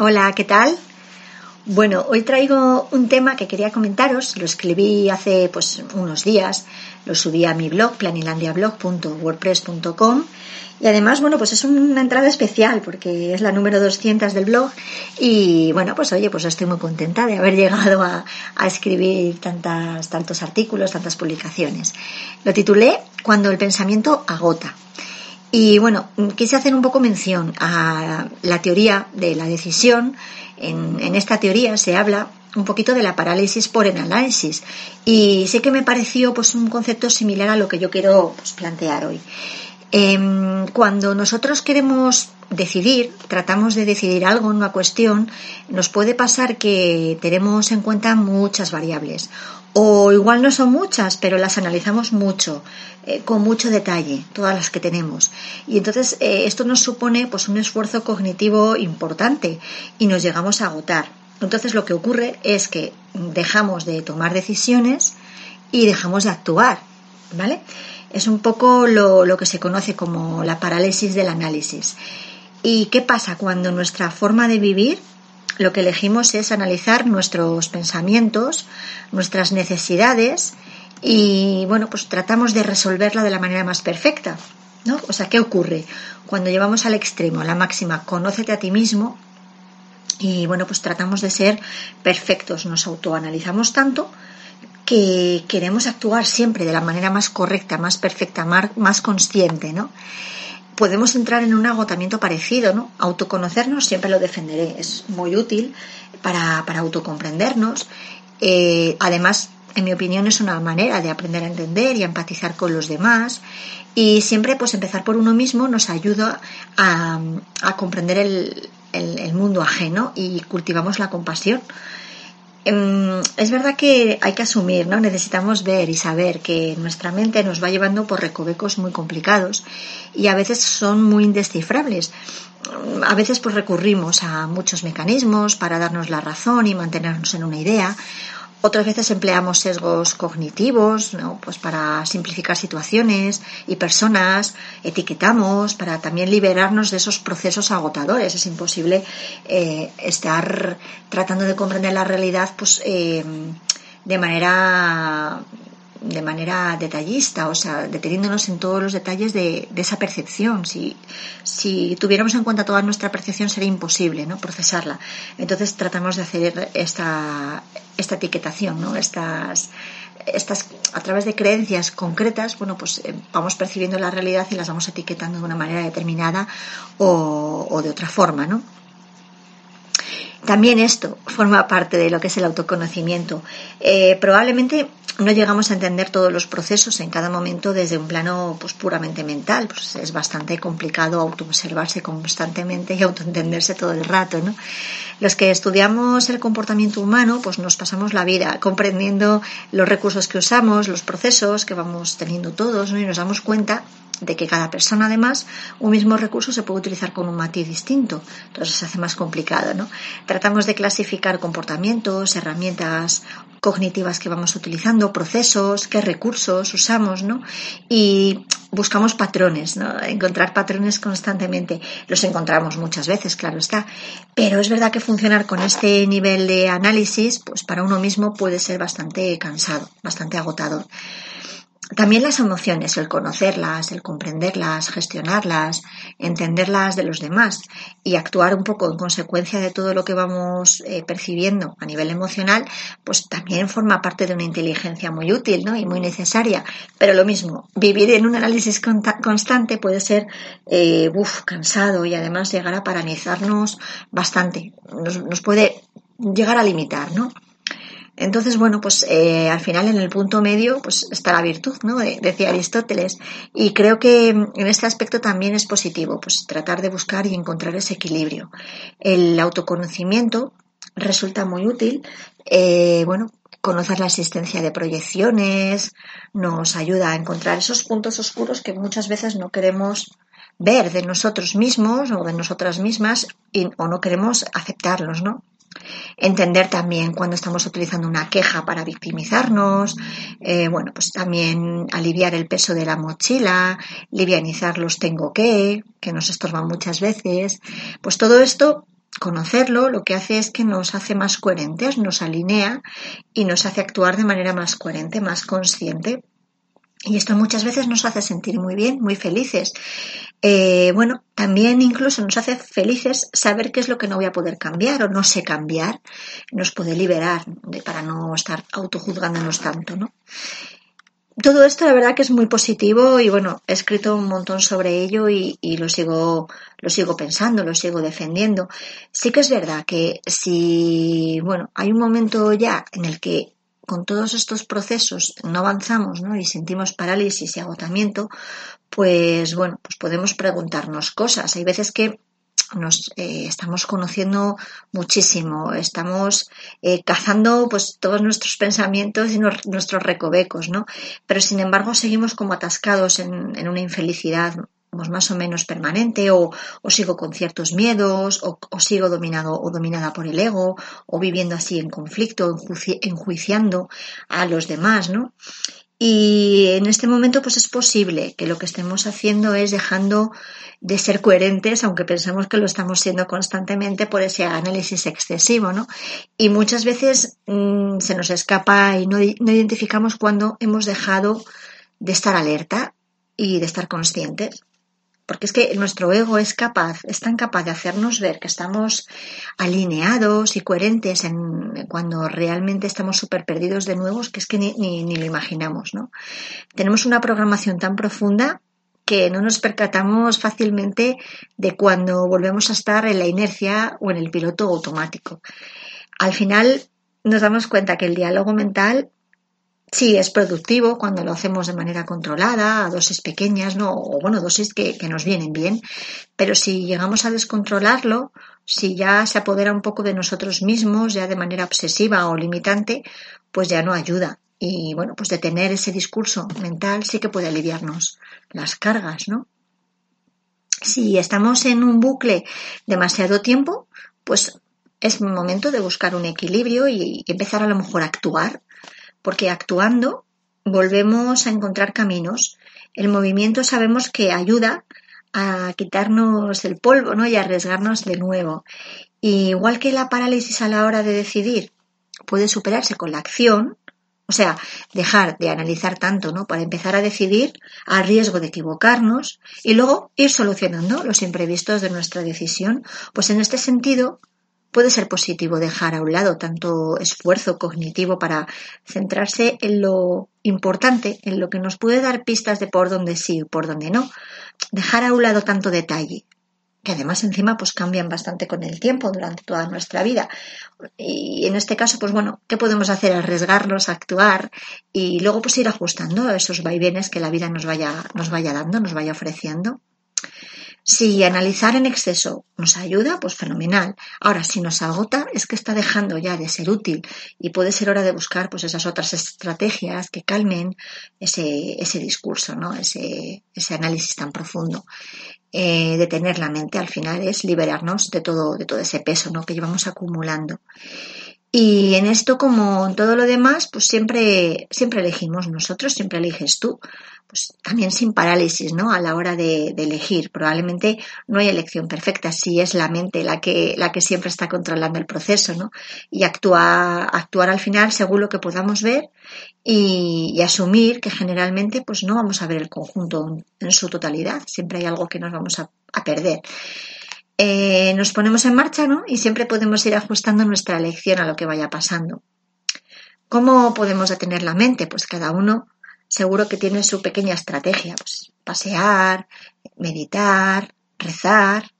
Hola, ¿qué tal? Bueno, hoy traigo un tema que quería comentaros. Lo escribí hace pues unos días. Lo subí a mi blog, planilandiablog.wordpress.com. Y además, bueno, pues es una entrada especial porque es la número 200 del blog. Y bueno, pues oye, pues estoy muy contenta de haber llegado a, a escribir tantas, tantos artículos, tantas publicaciones. Lo titulé Cuando el pensamiento agota. Y bueno, quise hacer un poco mención a la teoría de la decisión. En, esta teoría se habla un poquito de la parálisis por el análisis y sé que me pareció pues un concepto similar a lo que yo quiero pues, plantear hoy. Em, cuando nosotros queremos decidir, tratamos de decidir algo en una cuestión, nos puede pasar que tenemos en cuenta muchas variables. O igual no son muchas, pero las analizamos mucho, eh, con mucho detalle, todas las que tenemos. Y entonces eh, esto nos supone pues un esfuerzo cognitivo importante y nos llegamos a agotar. Entonces lo que ocurre es que dejamos de tomar decisiones y dejamos de actuar, ¿vale? Es un poco lo, lo que se conoce como la parálisis del análisis. ¿Y qué pasa cuando nuestra forma de vivir lo que elegimos es analizar nuestros pensamientos, nuestras necesidades y bueno, pues tratamos de resolverla de la manera más perfecta. ¿no? O sea, ¿qué ocurre? Cuando llevamos al extremo, la máxima, conócete a ti mismo y bueno, pues tratamos de ser perfectos, nos autoanalizamos tanto que queremos actuar siempre de la manera más correcta, más perfecta, más consciente, ¿no? podemos entrar en un agotamiento parecido, ¿no? Autoconocernos, siempre lo defenderé, es muy útil para, autocomprendernos. Eh, además, en mi opinión, es una manera de aprender a entender y a empatizar con los demás. Y siempre, pues, empezar por uno mismo nos ayuda a, comprender el mundo ajeno y cultivamos la compasión. Em, es verdad que hay que asumir, ¿no? Necesitamos ver y saber que nuestra mente nos va llevando por recovecos muy complicados y a veces son muy indescifrables. A veces pues recurrimos a muchos mecanismos para darnos la razón y mantenernos en una idea otras veces empleamos sesgos cognitivos, ¿no? Pues para simplificar situaciones y personas, etiquetamos para también liberarnos de esos procesos agotadores. Es imposible eh, estar tratando de comprender la realidad, pues eh, de manera de manera detallista, o sea, deteniéndonos en todos los detalles de, esa percepción. Si, si tuviéramos en cuenta toda nuestra percepción sería imposible ¿no? procesarla. Entonces tratamos de hacer esta, esta etiquetación, ¿no? estas, estas, a través de creencias concretas, bueno, pues eh, vamos percibiendo la realidad y las vamos etiquetando de una manera determinada o, o de otra forma, ¿no? También esto forma parte de lo que es el autoconocimiento. Eh, probablemente no llegamos a entender todos los procesos en cada momento desde un plano pues, puramente mental. Pues es bastante complicado autoobservarse constantemente y autoentenderse todo el rato. ¿no? Los que estudiamos el comportamiento humano, pues nos pasamos la vida comprendiendo los recursos que usamos, los procesos que vamos teniendo todos, ¿no? y nos damos cuenta de que cada persona además un mismo recurso se puede utilizar con un matiz distinto, entonces se hace más complicado, ¿no? Tratamos de clasificar comportamientos, herramientas cognitivas que vamos utilizando, procesos, qué recursos usamos, ¿no? Y buscamos patrones, ¿no? Encontrar patrones constantemente. Los encontramos muchas veces, claro está. Pero es verdad que funcionar con este nivel de análisis, pues para uno mismo puede ser bastante cansado, bastante agotador. También las emociones, el conocerlas, el comprenderlas, gestionarlas, entenderlas de los demás y actuar un poco en consecuencia de todo lo que vamos eh, percibiendo a nivel emocional, pues también forma parte de una inteligencia muy útil ¿no? y muy necesaria. Pero lo mismo, vivir en un análisis constante puede ser eh, cansado y además llegar a paralizarnos bastante. Nos, nos puede llegar a limitar, ¿no? Entonces, bueno, pues eh, al final en el punto medio pues está la virtud, ¿no? decía Aristóteles. Y creo que en este aspecto también es positivo, pues tratar de buscar y encontrar ese equilibrio. El autoconocimiento resulta muy útil, eh, bueno, conocer la existencia de proyecciones nos ayuda a encontrar esos puntos oscuros que muchas veces no queremos ver de nosotros mismos o de nosotras mismas o no queremos aceptarlos, ¿no? Entender también cuando estamos utilizando una queja para victimizarnos, eh, bueno, pues también aliviar el peso de la mochila, livianizar los tengo que, que nos estorban muchas veces. Pues todo esto, conocerlo, lo que hace es que nos hace más coherentes, nos alinea y nos hace actuar de manera más coherente, más consciente. Y esto muchas veces nos hace sentir muy bien, muy felices. Eh, bueno, también incluso nos hace felices saber qué es lo que no voy a poder cambiar o no sé cambiar. Nos puede liberar para no estar autojuzgándonos tanto, ¿no? Todo esto la verdad que es muy positivo y bueno, he escrito un montón sobre ello y, y, lo sigo, lo sigo pensando, lo sigo defendiendo. Sí que es verdad que si, bueno, hay un momento ya en el que con todos estos procesos no avanzamos ¿no? y sentimos parálisis y agotamiento, pues bueno, pues podemos preguntarnos cosas. Hay veces que nos eh, estamos conociendo muchísimo, estamos eh, cazando pues todos nuestros pensamientos y nuestros recovecos, ¿no? Pero sin embargo seguimos como atascados en, en una infelicidad más o menos permanente o, sigo con ciertos miedos o, sigo dominado o dominada por el ego o viviendo así en conflicto, enjuiciando a los demás, ¿no? Y en este momento pues es posible que lo que estemos haciendo es dejando de ser coherentes, aunque pensamos que lo estamos siendo constantemente por ese análisis excesivo, ¿no? Y muchas veces mm, se nos escapa y no, no identificamos cuando hemos dejado de estar alerta y de estar conscientes porque es que nuestro ego es capaz, es tan capaz de hacernos ver que estamos alineados y coherentes en, cuando realmente estamos súper perdidos de nuevos que es que ni, ni, lo imaginamos, ¿no? Tenemos una programación tan profunda que no nos percatamos fácilmente de cuando volvemos a estar en la inercia o en el piloto automático. Al final nos damos cuenta que el diálogo mental Sí, es productivo cuando lo hacemos de manera controlada, a dosis pequeñas, ¿no? O bueno, dosis que, que, nos vienen bien. Pero si llegamos a descontrolarlo, si ya se apodera un poco de nosotros mismos, ya de manera obsesiva o limitante, pues ya no ayuda. Y bueno, pues detener ese discurso mental sí que puede aliviarnos las cargas, ¿no? Si estamos en un bucle demasiado tiempo, pues es momento de buscar un equilibrio y empezar a lo mejor a actuar porque actuando volvemos a encontrar caminos. El movimiento sabemos que ayuda a quitarnos el polvo ¿no? y a arriesgarnos de nuevo. igual que la parálisis a la hora de decidir puede superarse con la acción, o sea, dejar de analizar tanto, ¿no? Para empezar a decidir a riesgo de equivocarnos y luego ir solucionando los imprevistos de nuestra decisión. Pues en este sentido, puede ser positivo dejar a un lado tanto esfuerzo cognitivo para centrarse en lo importante, en lo que nos puede dar pistas de por dónde sí y por dónde no. Dejar a un lado tanto detalle, que además encima pues cambian bastante con el tiempo durante toda nuestra vida. Y en este caso, pues bueno, ¿qué podemos hacer? Arriesgarnos, actuar y luego pues ir ajustando esos vaivenes que la vida nos vaya, nos vaya dando, nos vaya ofreciendo. Si analizar en exceso nos ayuda, pues fenomenal. Ahora, si nos agota, es que está dejando ya de ser útil y puede ser hora de buscar pues esas otras estrategias que calmen ese, ese discurso, ¿no? ese, ese análisis tan profundo. Eh, detener la mente al final es liberarnos de todo, de todo ese peso ¿no? que llevamos acumulando. Y en esto, como en todo lo demás, pues siempre, siempre elegimos nosotros, siempre eliges tú. Pues también sin parálisis, ¿no? A la hora de, elegir. Probablemente no hay elección perfecta, si es la mente la que, la que siempre está controlando el proceso, ¿no? Y actuar, actuar al final según lo que podamos ver y, asumir que generalmente pues no vamos a ver el conjunto en su totalidad. Siempre hay algo que nos vamos a, a perder. Eh, nos ponemos en marcha, ¿no? Y siempre podemos ir ajustando nuestra elección a lo que vaya pasando. ¿Cómo podemos detener la mente? Pues cada uno seguro que tiene su pequeña estrategia. Pues pasear, meditar, rezar,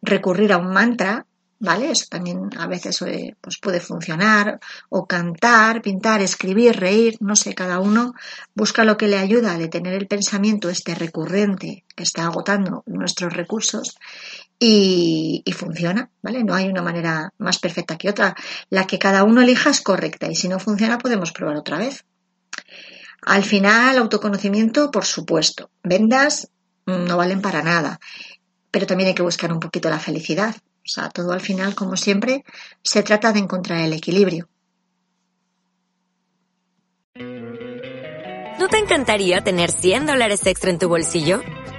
recurrir a un mantra, ¿vale? Eso también a veces eh, pues puede funcionar, o cantar, pintar, escribir, reír, no sé, cada uno busca lo que le ayuda a detener el pensamiento este recurrente que está agotando nuestros recursos y, funciona, ¿vale? No hay una manera más perfecta que otra. La que cada uno elija es correcta y si no funciona podemos probar otra vez. Al final, autoconocimiento, por supuesto. Vendas mm, no valen para nada, pero también hay que buscar un poquito la felicidad. O sea, todo al final, como siempre, se trata de encontrar el equilibrio. ¿No te encantaría tener 100 dólares extra en tu bolsillo?